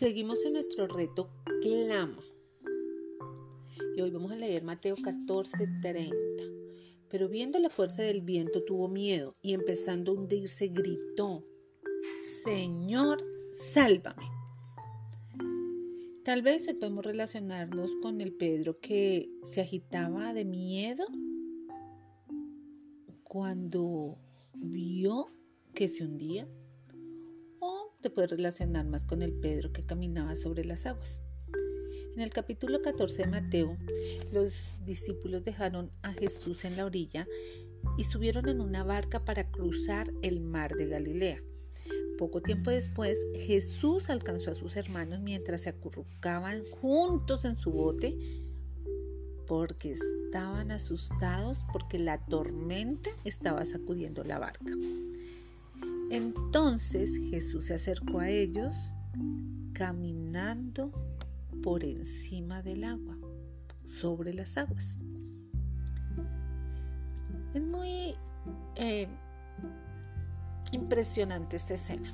Seguimos en nuestro reto Clama. Y hoy vamos a leer Mateo 14, 30. Pero viendo la fuerza del viento tuvo miedo y empezando a hundirse gritó, Señor, sálvame. Tal vez podemos relacionarnos con el Pedro que se agitaba de miedo cuando vio que se hundía te puedes relacionar más con el Pedro que caminaba sobre las aguas. En el capítulo 14 de Mateo, los discípulos dejaron a Jesús en la orilla y subieron en una barca para cruzar el mar de Galilea. Poco tiempo después, Jesús alcanzó a sus hermanos mientras se acurrucaban juntos en su bote porque estaban asustados porque la tormenta estaba sacudiendo la barca. Entonces Jesús se acercó a ellos caminando por encima del agua, sobre las aguas. Es muy eh, impresionante esta escena.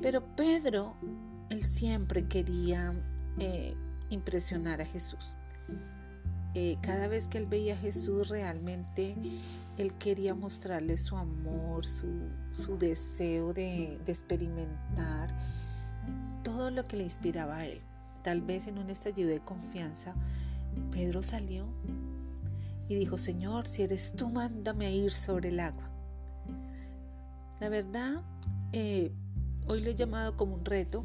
Pero Pedro, él siempre quería eh, impresionar a Jesús. Eh, cada vez que él veía a Jesús realmente él quería mostrarle su amor, su, deseo de, de, experimentar todo lo que le inspiraba a él. Tal vez en un estallido de confianza, Pedro salió y dijo, Señor, si eres tú, mándame a ir sobre el agua. La verdad, eh, hoy lo he llamado como un reto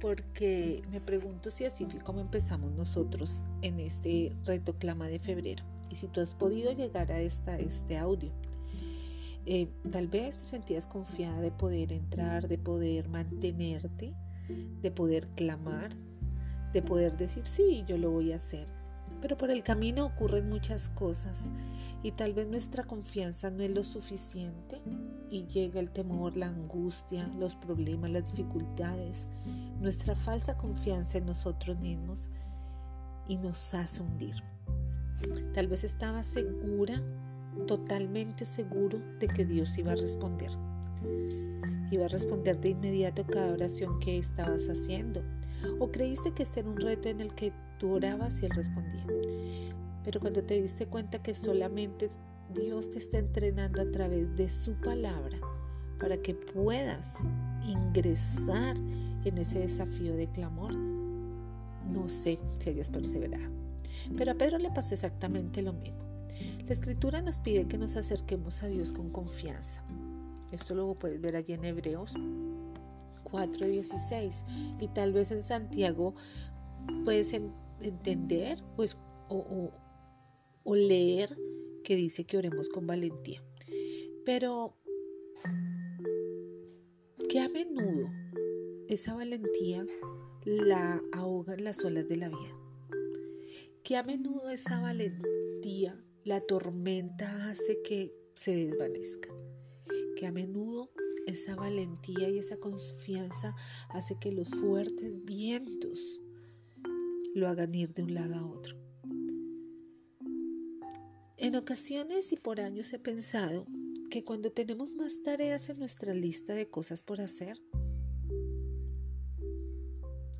porque me pregunto si así fue como empezamos nosotros en este reto clama de febrero. Y si tú has podido llegar a esta, este audio, eh, tal vez te sentías confiada de poder entrar, de poder mantenerte, de poder clamar, de poder decir, sí, yo lo voy a hacer. Pero por el camino ocurren muchas cosas y tal vez nuestra confianza no es lo suficiente y llega el temor, la angustia, los problemas, las dificultades, nuestra falsa confianza en nosotros mismos y nos hace hundir. Tal vez estaba segura, totalmente seguro de que Dios iba a responder. Iba a responder de inmediato cada oración que estabas haciendo. O creíste que este era un reto en el que tú orabas y Él respondía. Pero cuando te diste cuenta que solamente Dios te está entrenando a través de su palabra para que puedas ingresar en ese desafío de clamor, no sé si hayas perseverado. Pero a Pedro le pasó exactamente lo mismo. La escritura nos pide que nos acerquemos a Dios con confianza. Esto lo puedes ver allí en Hebreos 4:16 y tal vez en Santiago puedes entender pues, o, o leer que dice que oremos con valentía. Pero que a menudo esa valentía la ahogan las olas de la vida que a menudo esa valentía, la tormenta hace que se desvanezca, que a menudo esa valentía y esa confianza hace que los fuertes vientos lo hagan ir de un lado a otro. En ocasiones y por años he pensado que cuando tenemos más tareas en nuestra lista de cosas por hacer,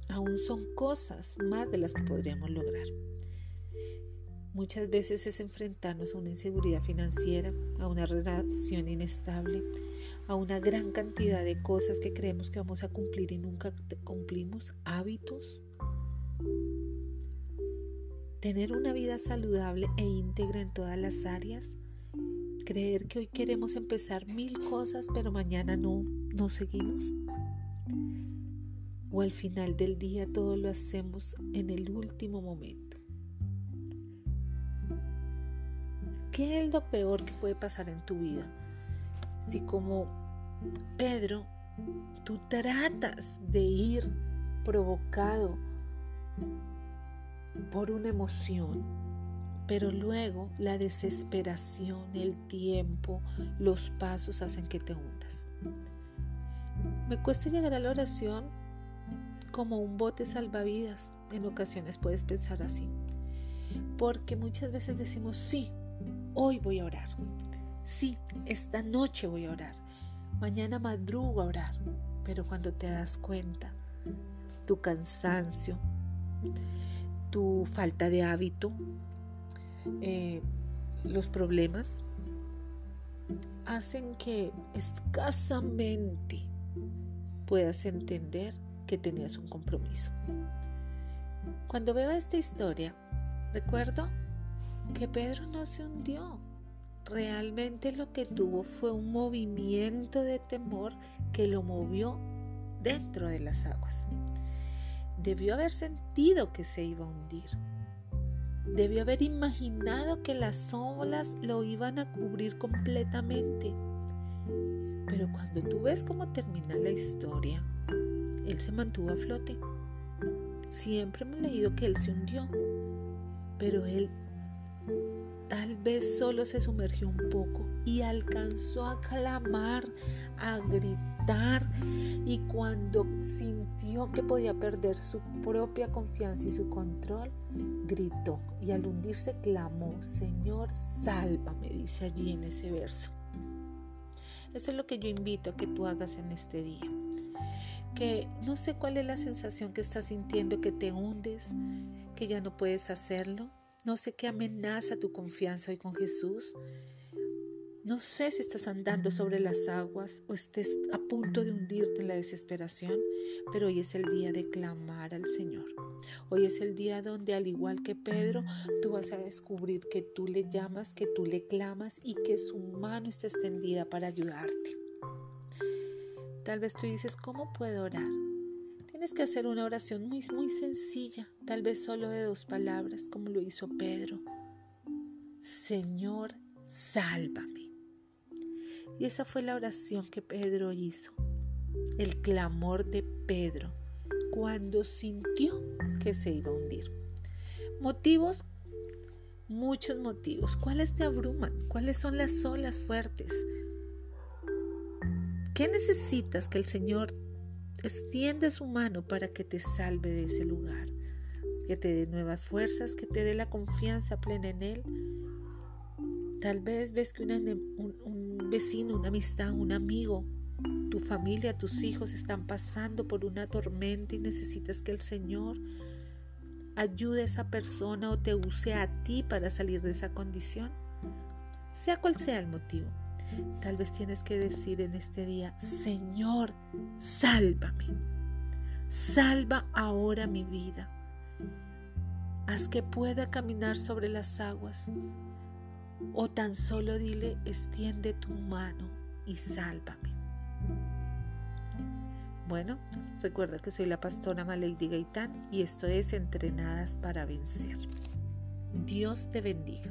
aún son cosas más de las que podríamos lograr. Muchas veces es enfrentarnos a una inseguridad financiera, a una relación inestable, a una gran cantidad de cosas que creemos que vamos a cumplir y nunca cumplimos, hábitos. Tener una vida saludable e íntegra en todas las áreas. Creer que hoy queremos empezar mil cosas pero mañana no, no seguimos. O al final del día todo lo hacemos en el último momento. ¿Qué es lo peor que puede pasar en tu vida? Si como Pedro, tú tratas de ir provocado por una emoción, pero luego la desesperación, el tiempo, los pasos hacen que te hundas. Me cuesta llegar a la oración como un bote salvavidas. En ocasiones puedes pensar así. Porque muchas veces decimos, sí, hoy voy a orar. Sí, esta noche voy a orar. Mañana madrugo a orar. Pero cuando te das cuenta tu cansancio, tu falta de hábito, eh, los problemas, hacen que escasamente puedas entender que tenías un compromiso. Cuando veo esta historia, recuerdo que Pedro no se hundió. Realmente lo que tuvo fue un movimiento de temor que lo movió dentro de las aguas. Debió haber sentido que se iba a hundir. Debió haber imaginado que las olas lo iban a cubrir completamente. Pero cuando tú ves cómo termina la historia, él se mantuvo a flote. Siempre hemos leído que él se hundió, pero él tal vez solo se sumergió un poco y alcanzó a clamar, a gritar y cuando sintió que podía perder su propia confianza y su control, gritó y al hundirse clamó, Señor, sálvame, dice allí en ese verso. Eso es lo que yo invito a que tú hagas en este día que no sé cuál es la sensación que estás sintiendo, que te hundes, que ya no puedes hacerlo. No sé qué amenaza tu confianza hoy con Jesús. No sé si estás andando sobre las aguas o estés a punto de hundirte en la desesperación, pero hoy es el día de clamar al Señor. Hoy es el día donde, al igual que Pedro, tú vas a descubrir que tú le llamas, que tú le clamas y que su mano está extendida para ayudarte. Tal vez tú dices, ¿cómo puedo orar? Tienes que hacer una oración muy, muy sencilla, tal vez solo de dos palabras, como lo hizo Pedro. Señor, sálvame. Y esa fue la oración que Pedro hizo, el clamor de Pedro, cuando sintió que se iba a hundir. Motivos, muchos motivos. ¿Cuáles te abruman? ¿Cuáles son las olas fuertes? ¿Qué necesitas que el Señor extienda su mano para que te salve de ese lugar? Que te dé nuevas fuerzas, que te dé la confianza plena en Él. Tal vez ves que un, un vecino, una amistad, un amigo, tu familia, tus hijos están pasando por una tormenta y necesitas que el Señor ayude a esa persona o te use a ti para salir de esa condición. Sea cual sea el motivo. Tal vez tienes que decir en este día, Señor, sálvame. Salva ahora mi vida. Haz que pueda caminar sobre las aguas. O tan solo dile, extiende tu mano y sálvame. Bueno, recuerda que soy la pastora Malady Gaitán y esto es Entrenadas para Vencer. Dios te bendiga.